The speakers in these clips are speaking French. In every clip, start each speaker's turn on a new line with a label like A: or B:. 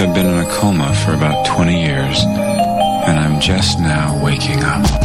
A: I've been in a coma for about 20 years, and I'm just now waking up.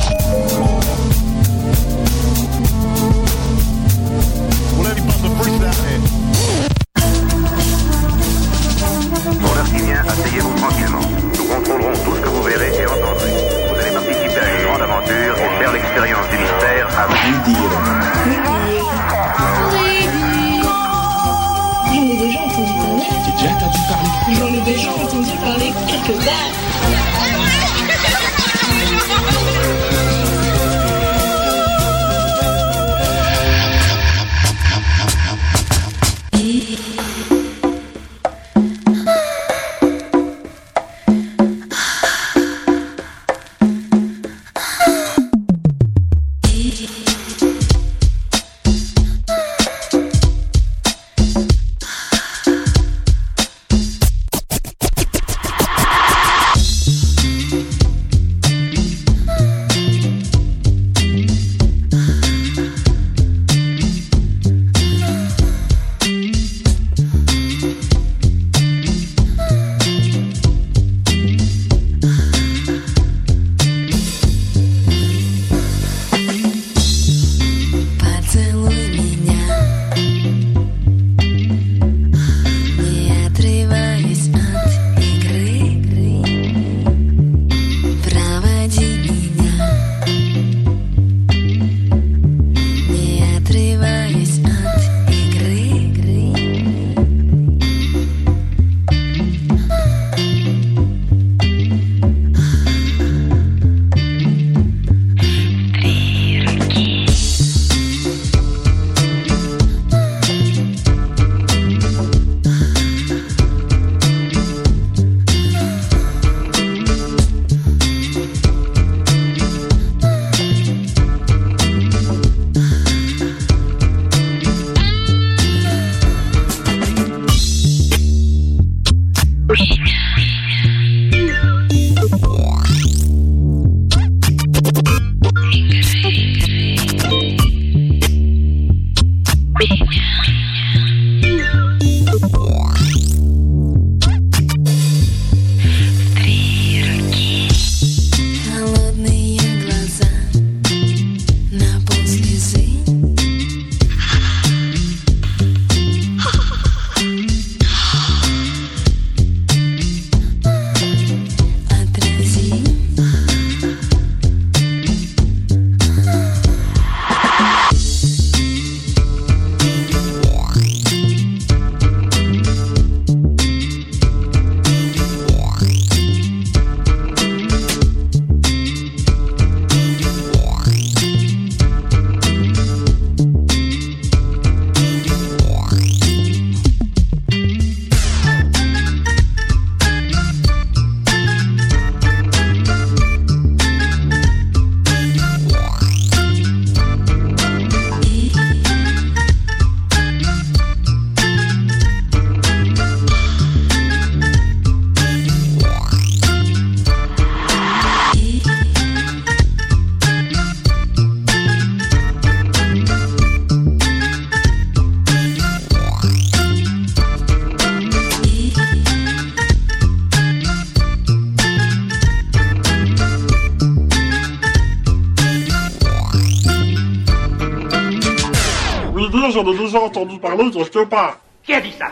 A: parler, ça se peut pas.
B: Qui a dit ça?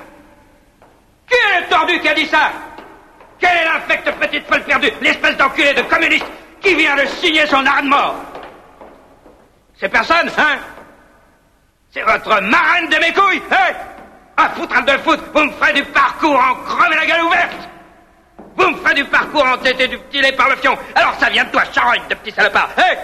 B: Qui est le tordu qui a dit ça? Quelle est l'infecte petite folle perdue, l'espèce d'enculé de communiste qui vient de signer son arme mort. C'est personne, hein? C'est votre marraine de mes couilles, hein? À foutre, de foutre, vous me ferez du parcours en crevant la gueule ouverte! Vous me ferez du parcours entêté du petit lait par le fion. Alors ça vient de toi, charogne de petit salopard.
C: Hé hey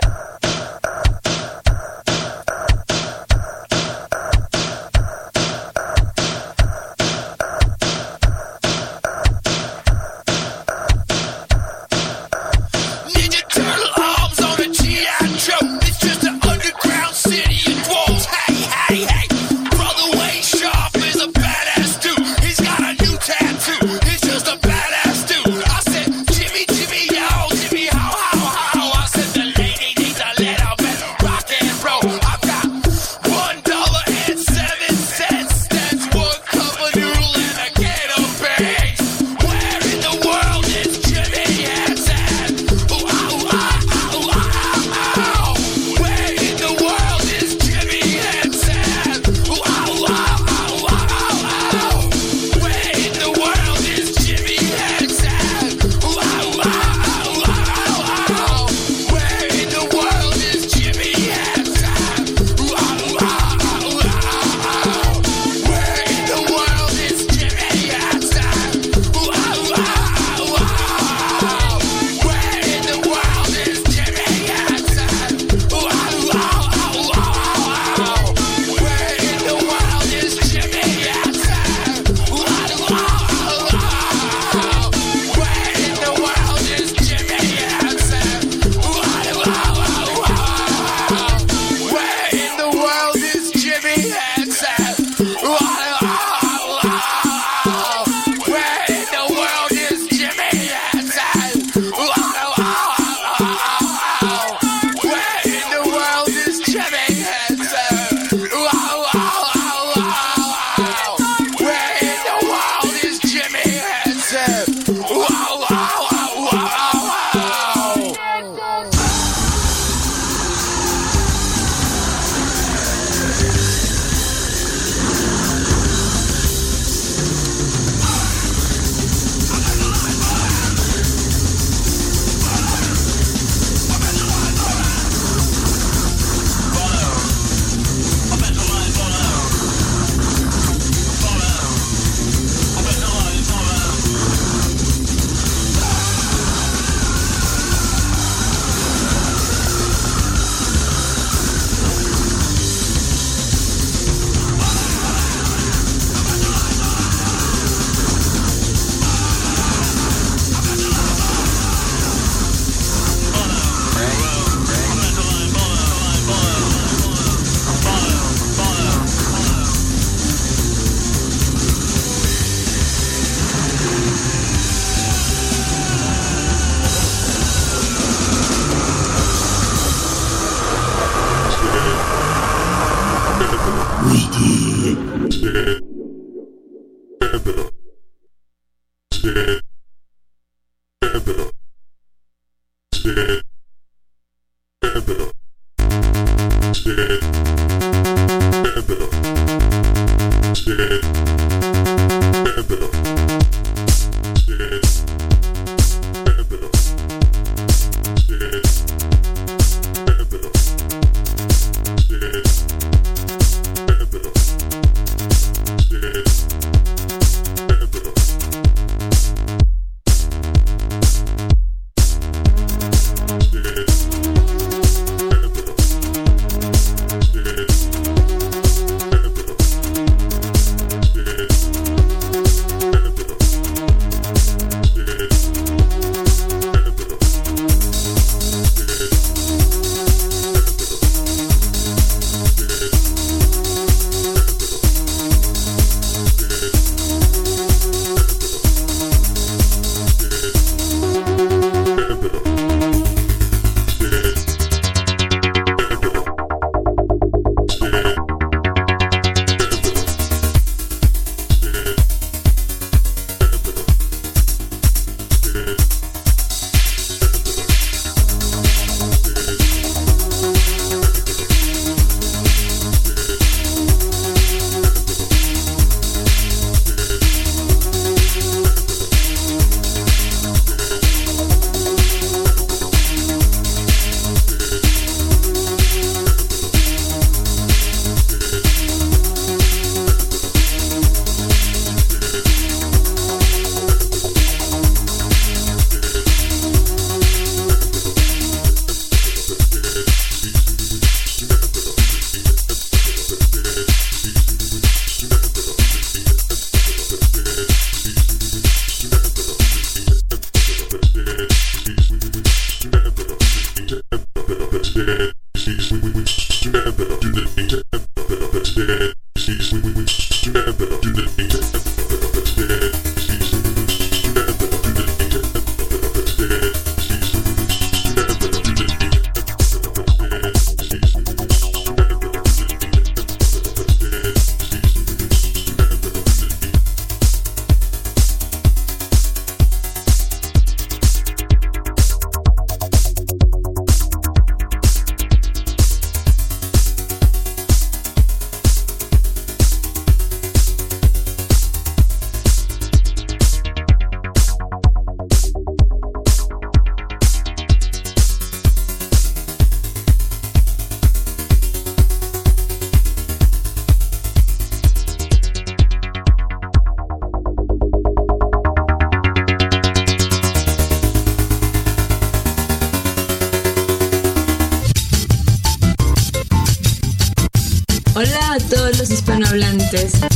D: Practice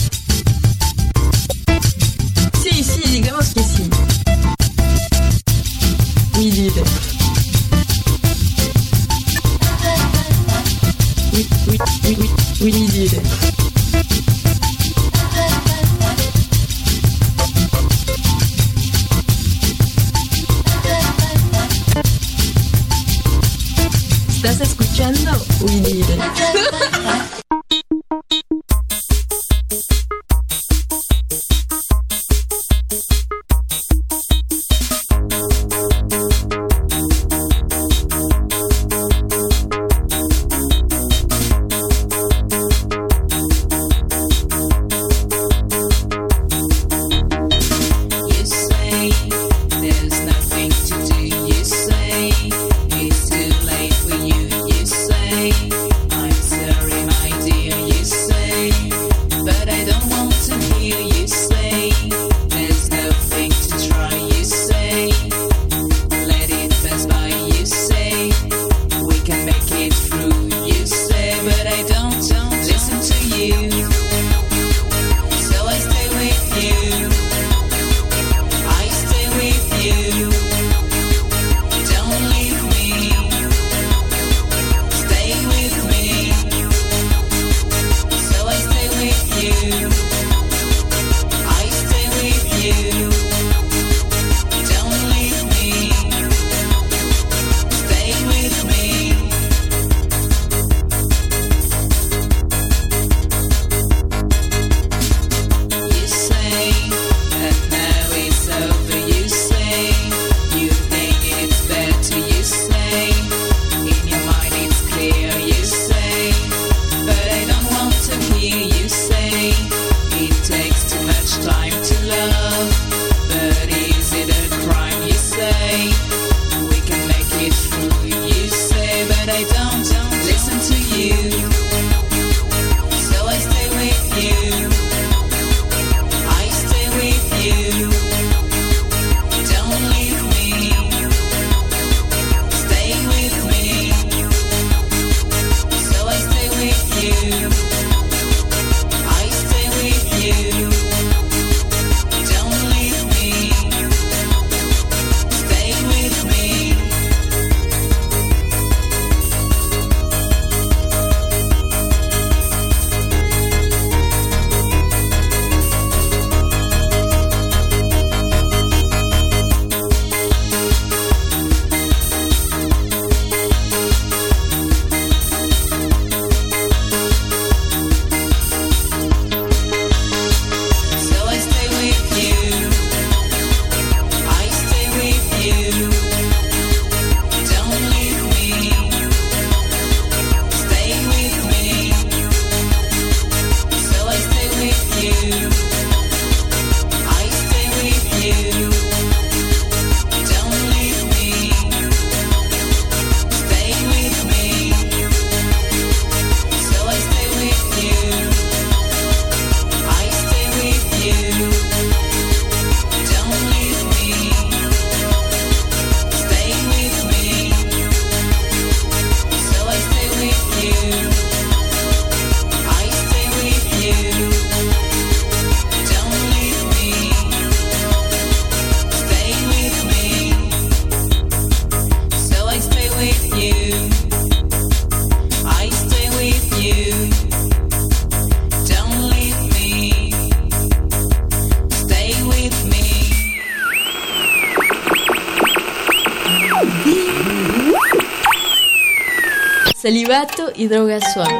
E: celibato y drogas suaves.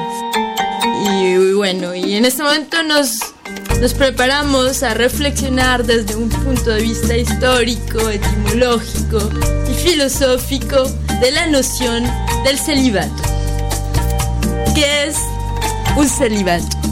E: Y bueno, y en este momento nos, nos preparamos a reflexionar desde un punto de vista histórico, etimológico y filosófico de la noción del celibato. ¿Qué es un celibato?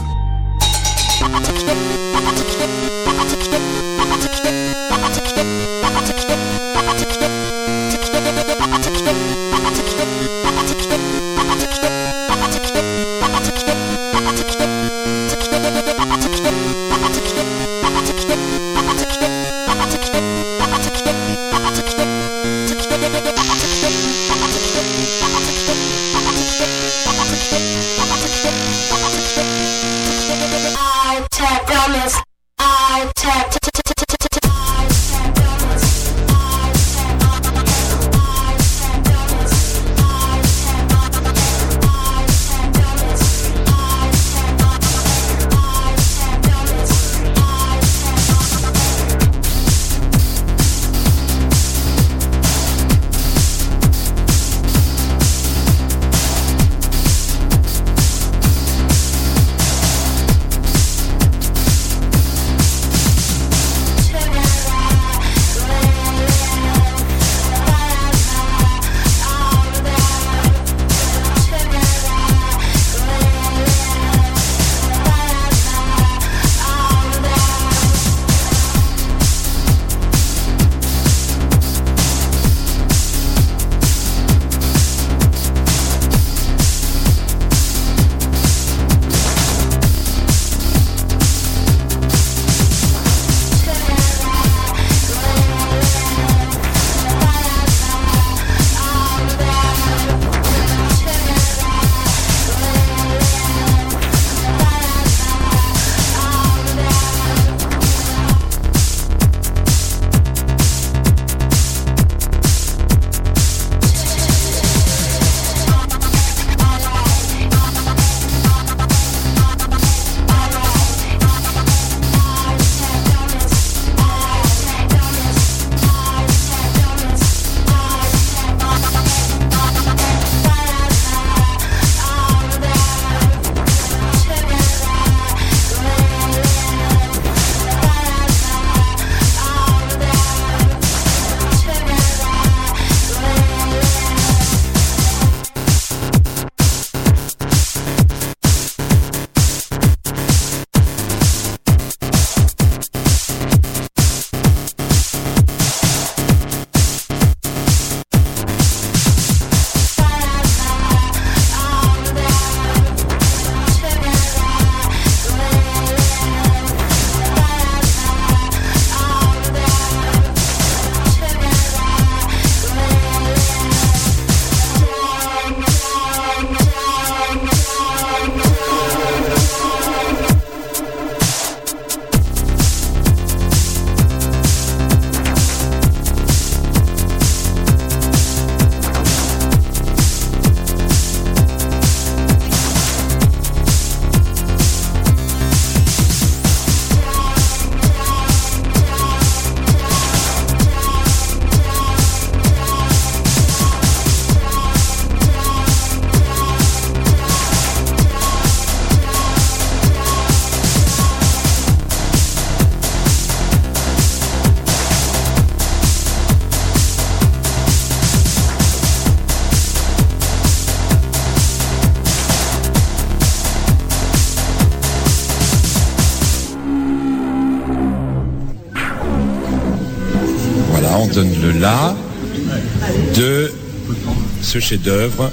F: Ce chef-d'œuvre.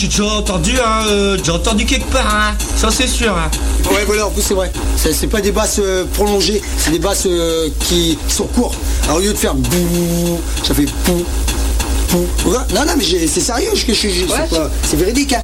G: J'ai déjà entendu, hein, euh, déjà entendu quelque part, hein. Ça c'est sûr, hein.
H: Ouais, voilà, en plus c'est vrai. C'est c'est pas des basses euh, prolongées, c'est des basses euh, qui sont courtes. Alors au lieu de faire bouh, ça fait pou, pou. Ouais, Non, non, mais j'ai- c'est sérieux, je, je, je- je- c'est pas- c'est véridique. Hein.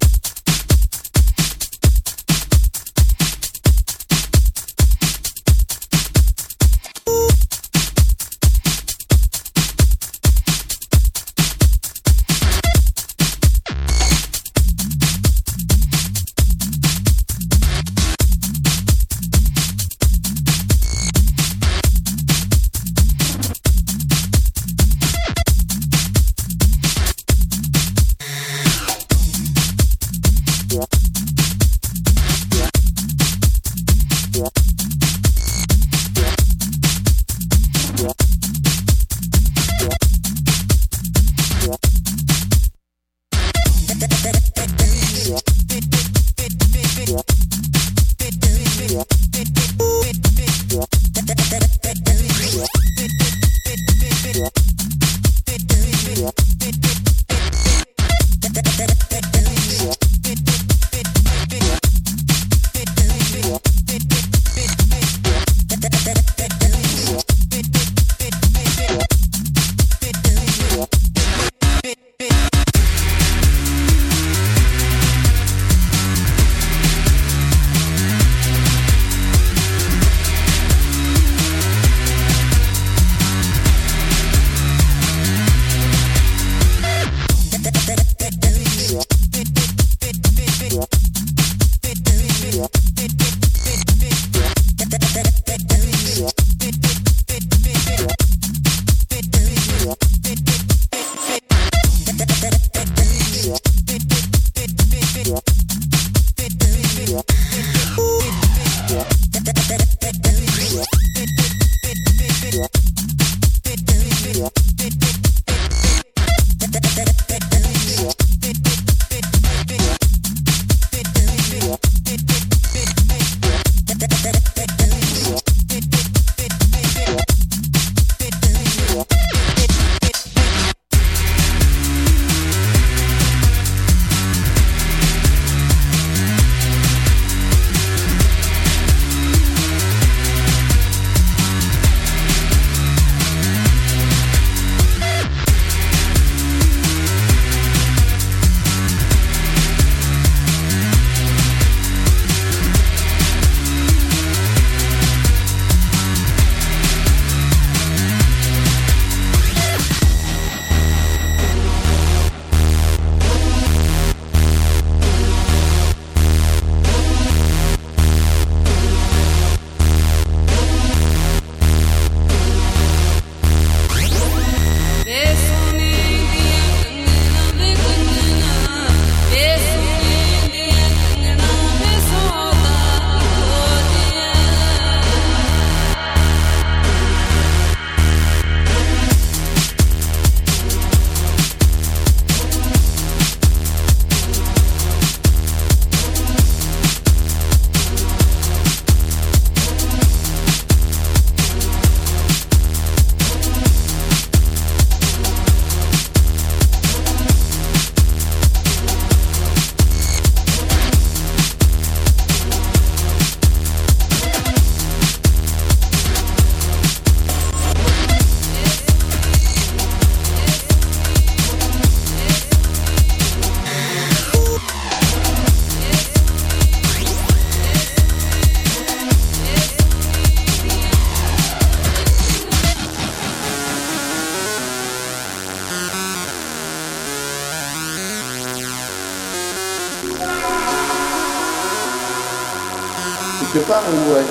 I: Ouais,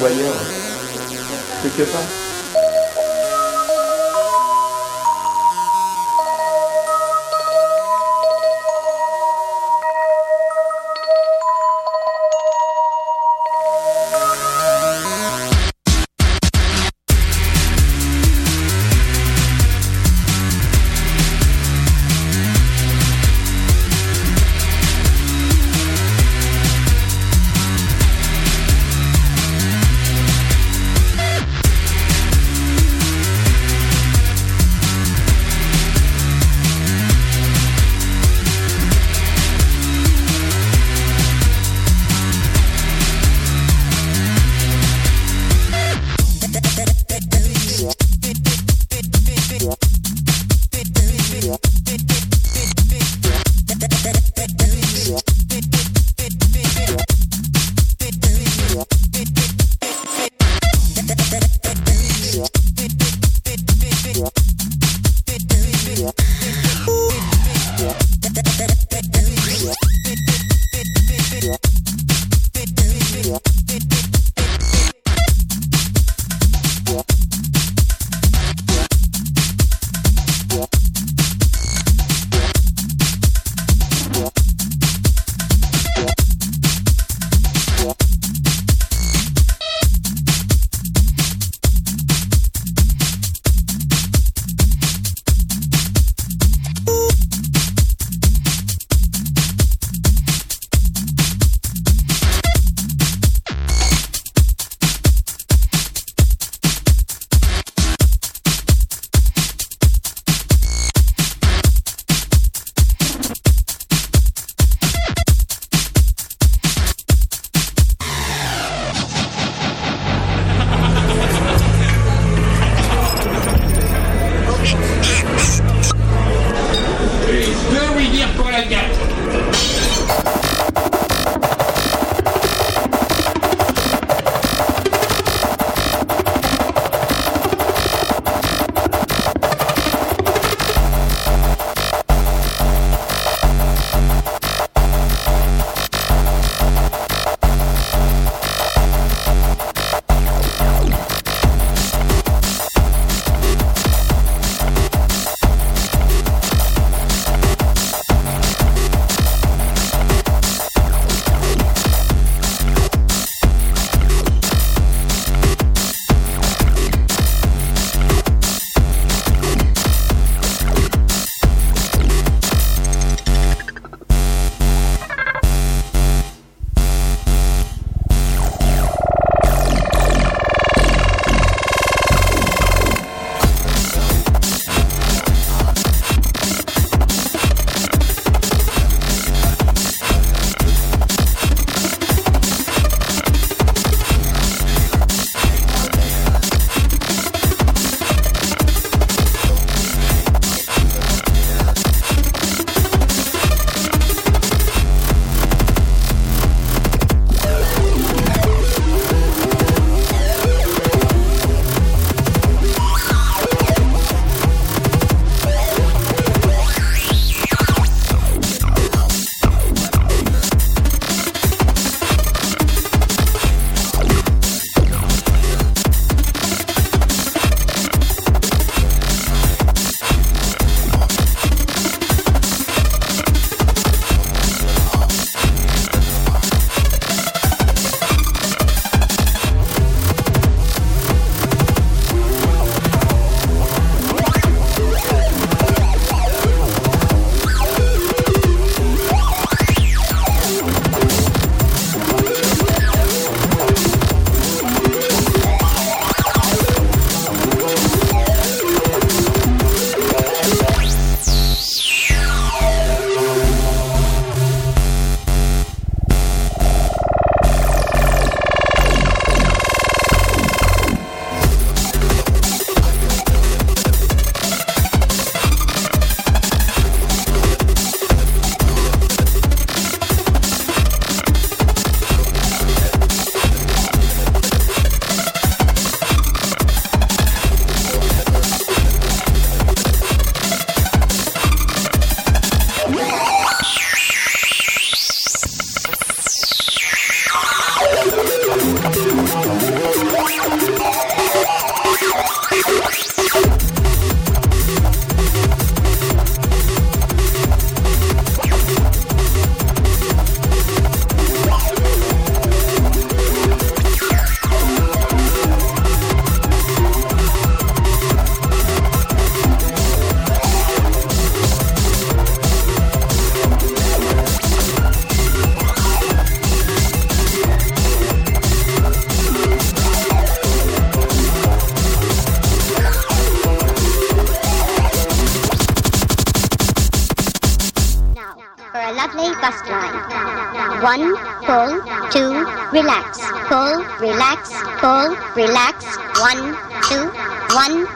I: ou ailleurs? Quelque part
J: relax, pull, relax, pull, relax, one, two, one,